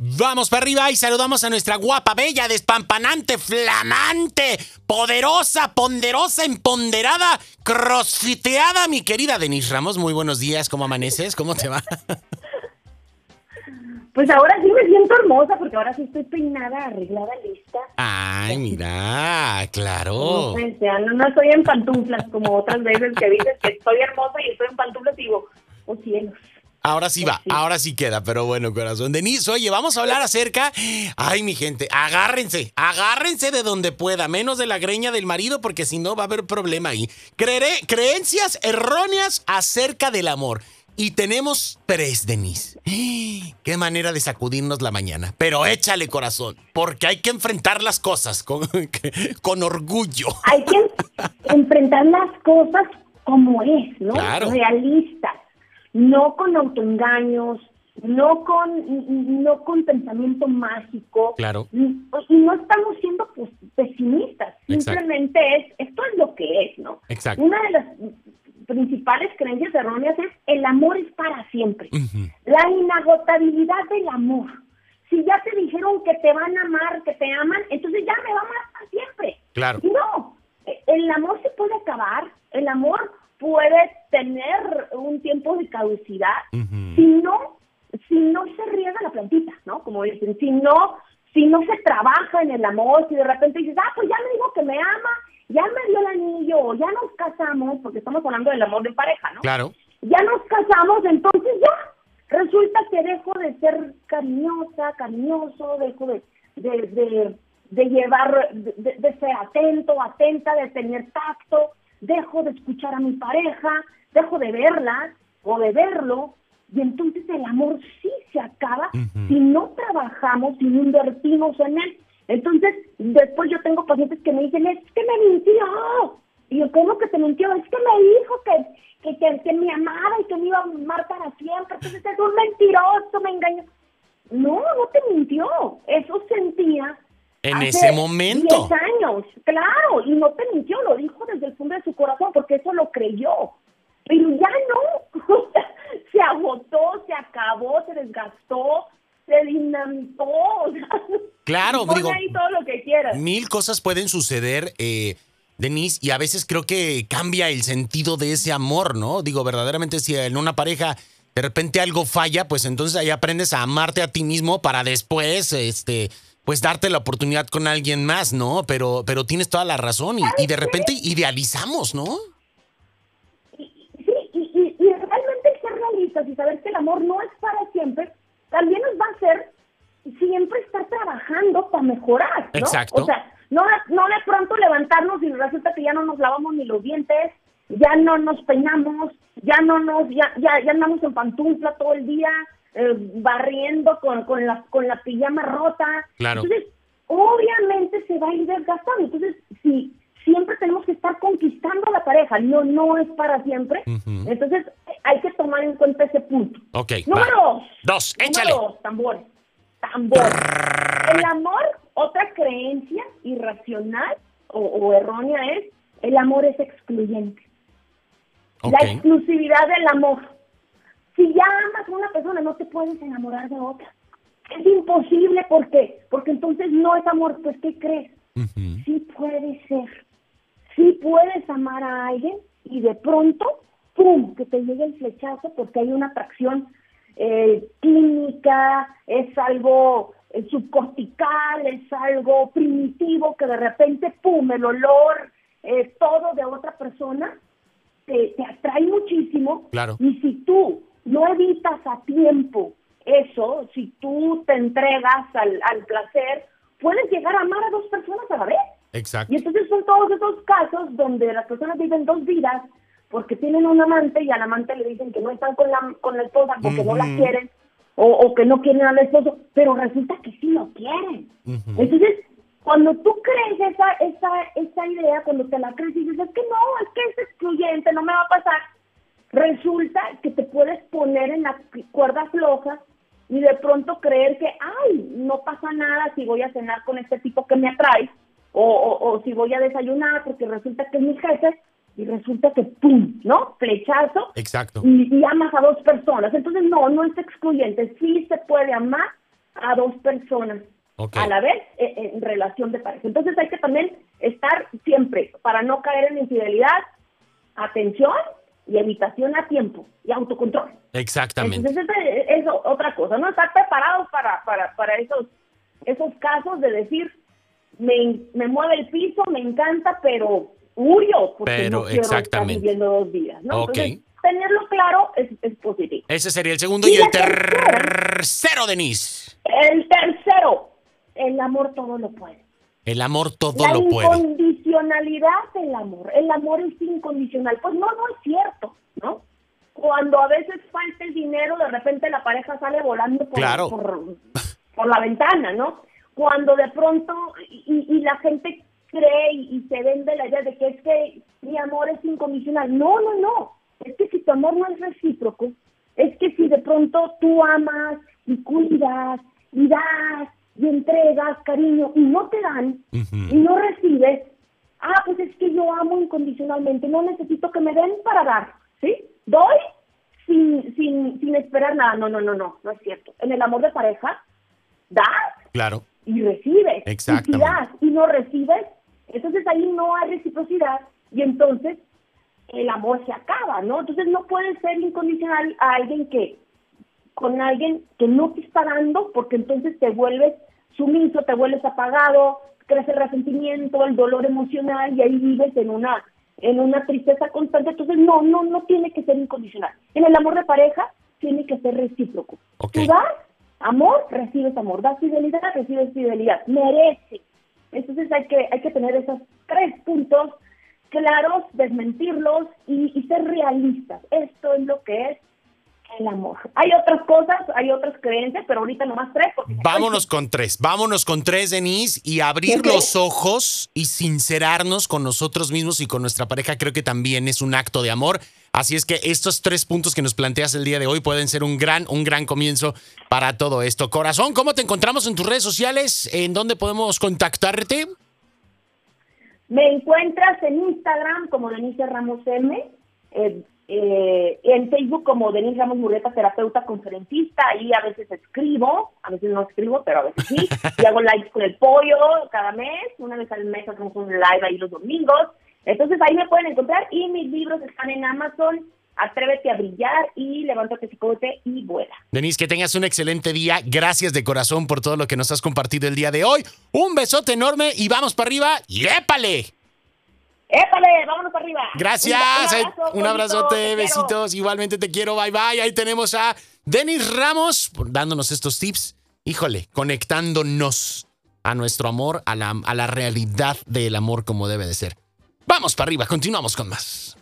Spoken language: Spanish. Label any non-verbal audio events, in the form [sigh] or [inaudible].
Vamos para arriba y saludamos a nuestra guapa, bella, despampanante, flamante, poderosa, ponderosa, empoderada, crossfiteada, mi querida Denise Ramos. Muy buenos días, ¿cómo amaneces? ¿Cómo te va? [laughs] Pues ahora sí me siento hermosa porque ahora sí estoy peinada, arreglada, lista. Ay, mira, claro. No, no, no estoy en pantuflas como otras veces que dices que estoy hermosa y estoy en pantuflas y digo, oh cielos. Ahora sí va, ahora sí queda, pero bueno, corazón. Denise, oye, vamos a hablar acerca. Ay, mi gente, agárrense, agárrense de donde pueda, menos de la greña del marido, porque si no va a haber problema ahí. Creeré, creencias erróneas acerca del amor. Y tenemos tres, Denise. [gasps] Qué manera de sacudirnos la mañana. Pero échale corazón, porque hay que enfrentar las cosas con, [laughs] con orgullo. Hay que [laughs] enfrentar las cosas como es, ¿no? Claro. Realistas. No con autoengaños, no con, no con pensamiento mágico. Claro. Y no estamos siendo pues, pesimistas. Simplemente es, esto es lo que es, ¿no? Exacto. Una de las principales creencias erróneas es el amor es para siempre. La inagotabilidad del amor. Si ya te dijeron que te van a amar, que te aman, entonces ya me va a amar para siempre. Claro. No, el amor se puede acabar, el amor puede tener un tiempo de caducidad si no si no se riega la plantita, ¿no? Como dicen, si no si no se trabaja en el amor, si de repente dices, ah, pues ya me dijo que me ama, ya me dio el anillo, ya nos casamos, porque estamos hablando del amor de pareja, ¿no? Claro. Ya nos casamos, entonces ya. Resulta que dejo de ser cariñosa, cariñoso, dejo de, de, de, llevar, de, de, ser atento, atenta, de tener tacto, dejo de escuchar a mi pareja, dejo de verla o de verlo, y entonces el amor sí se acaba si no trabajamos, si no invertimos en él. Entonces, después yo tengo pacientes que me dicen, es que me mintió. Y yo, ¿cómo que te mintió? Es que me dijo que, que, que, me amaba y que me iba a amar para siempre. Entonces es un mentiroso, me engañó. No, no te mintió. Eso En ese momento. 10 años, claro. Y no te mintió, lo dijo desde el fondo de su corazón porque eso lo creyó. Pero ya no. [laughs] se agotó, se acabó, se desgastó, se dinamitó. Claro, digo. Ahí todo lo que quieras. Mil cosas pueden suceder, eh, Denise, y a veces creo que cambia el sentido de ese amor, ¿no? Digo, verdaderamente, si en una pareja de repente algo falla, pues entonces ahí aprendes a amarte a ti mismo para después, este, pues darte la oportunidad con alguien más, ¿no? Pero, pero tienes toda la razón y, y de repente idealizamos, ¿no? Sí, y, y, y realmente ser realistas y saber que el amor no es para siempre, también nos va a hacer siempre estar trabajando para mejorar, ¿no? Exacto. O sea, no, no de pronto levantarnos y resulta que ya no nos lavamos ni los dientes, ya no nos peinamos, ya no nos, ya, ya, ya andamos en pantufla todo el día, eh, barriendo con, con, la, con la pijama rota. Claro. Entonces, obviamente se va a ir desgastando. Entonces, si siempre tenemos que estar conquistando a la pareja, no, no es para siempre. Entonces, hay que tomar en cuenta ese punto. Ok. Número dos. Dos, échale. Número dos, tambores tambor. El amor, otra creencia irracional o, errónea es, el amor es excluyente. La exclusividad del amor. Si ya amas a una persona, no te puedes enamorar de otra. Es imposible, ¿por qué? Porque entonces no es amor, pues ¿qué crees? Sí puede ser. Sí puedes amar a alguien y de pronto, ¡pum!, que te llegue el flechazo porque hay una atracción eh, química, es algo eh, subcortical, es algo primitivo que de repente, pum, el olor, eh, todo de otra persona, te, te atrae muchísimo. Claro. Y si tú no evitas a tiempo eso, si tú te entregas al, al placer, puedes llegar a amar a dos personas a la vez. Exacto. Y entonces son todos esos casos donde las personas viven dos vidas porque tienen un amante y al amante le dicen que no están con la, con la esposa porque no la quieren o, que no quieren al esposo, pero resulta que sí lo quieren. Entonces, cuando tú crees esa, esa, esa idea, cuando te la crees y dices, es que no, es que es excluyente, no me va a pasar, resulta que te puedes poner en la cuerda floja y de pronto creer que, ay, no pasa nada si voy a cenar con este tipo que me atrae, o, o, o si voy a desayunar porque resulta que es mi jefe, y resulta que ¡pum! ¿no? Flechazo. Exacto. Y, amas a dos personas. Entonces, no, no es excluyente. Sí se puede amar a dos personas a la vez eh, en, relación de pareja. Entonces hay que también estar siempre, para no caer en infidelidad, atención y evitación a tiempo y autocontrol. Exactamente. Entonces es, otra cosa, ¿no? Estar preparados para, para, para esos, esos casos de decir, me, me mueve el piso, me encanta, pero huyo porque pero, no quiero exactamente. estar viviendo dos días, ¿no? Entonces, tenerlo claro es, es, positivo. Ese sería el segundo y, el tercero, Denise. El tercero, el amor todo lo puede. El amor todo lo puede. La incondicionalidad del amor. El amor es incondicional. Pues no, no es cierto, ¿no? Cuando a veces falta el dinero, de repente la pareja sale volando por, por, la ventana, ¿no? Cuando de pronto, y, y la gente cree y, se vende la idea de que es que mi amor es incondicional. No, no, no. Es que si tu amor no es recíproco, es que si de pronto tú amas y cuidas y das y entregas cariño y no te dan y no recibes, ah, pues es que yo amo incondicionalmente, no necesito que me den para dar, ¿sí? Doy sin, sin, sin esperar nada. No, no, no, no, no es cierto. En el amor de pareja, das claro. y recibes. Exacto. Y si das y no recibes, entonces ahí no hay reciprocidad y entonces el amor se acaba, ¿no? Entonces no puede ser incondicional a alguien que, con alguien que no te está dando, porque entonces te vuelves sumiso, te vuelves apagado, crece el resentimiento, el dolor emocional y ahí vives en una en una tristeza constante, entonces no, no, no tiene que ser incondicional. En el amor de pareja tiene que ser recíproco. Tú das amor, recibes amor, das fidelidad, recibes fidelidad, merece. Entonces hay que, hay que tener esos tres puntos claros, desmentirlos y, y ser realistas. Esto es lo que es el amor. Hay otras cosas, hay otras creencias, pero ahorita nomás tres. Vámonos con tres, vámonos con tres, Denise, y abrir los ojos y sincerarnos con nosotros mismos y con nuestra pareja creo que también es un acto de amor. Así es que estos tres puntos que nos planteas el día de hoy pueden ser un gran, un gran comienzo para todo esto. Corazón, ¿cómo te encontramos en tus redes sociales? ¿En dónde podemos contactarte? Me encuentras en Instagram como Denise Ramos M. Eh, eh, en Facebook como Denise Ramos Murrieta, terapeuta conferencista, ahí a veces escribo, a veces no escribo, pero a veces sí, [laughs] y hago lives con el pollo cada mes, una vez al mes hacemos un live ahí los domingos, entonces ahí me pueden encontrar y mis libros están en Amazon, Atrévete a brillar y levántate psicote y vuela. Denise, que tengas un excelente día. Gracias de corazón por todo lo que nos has compartido el día de hoy. Un besote enorme y vamos para arriba. ¡Y épale! ¡Vámonos para arriba! Gracias. Un, abrazote, besitos. Igualmente te quiero. Bye bye. Ahí tenemos a Denis Ramos dándonos estos tips. Híjole, conectándonos a nuestro amor, a la, a la realidad del amor como debe de ser. Vamos para arriba, continuamos con más.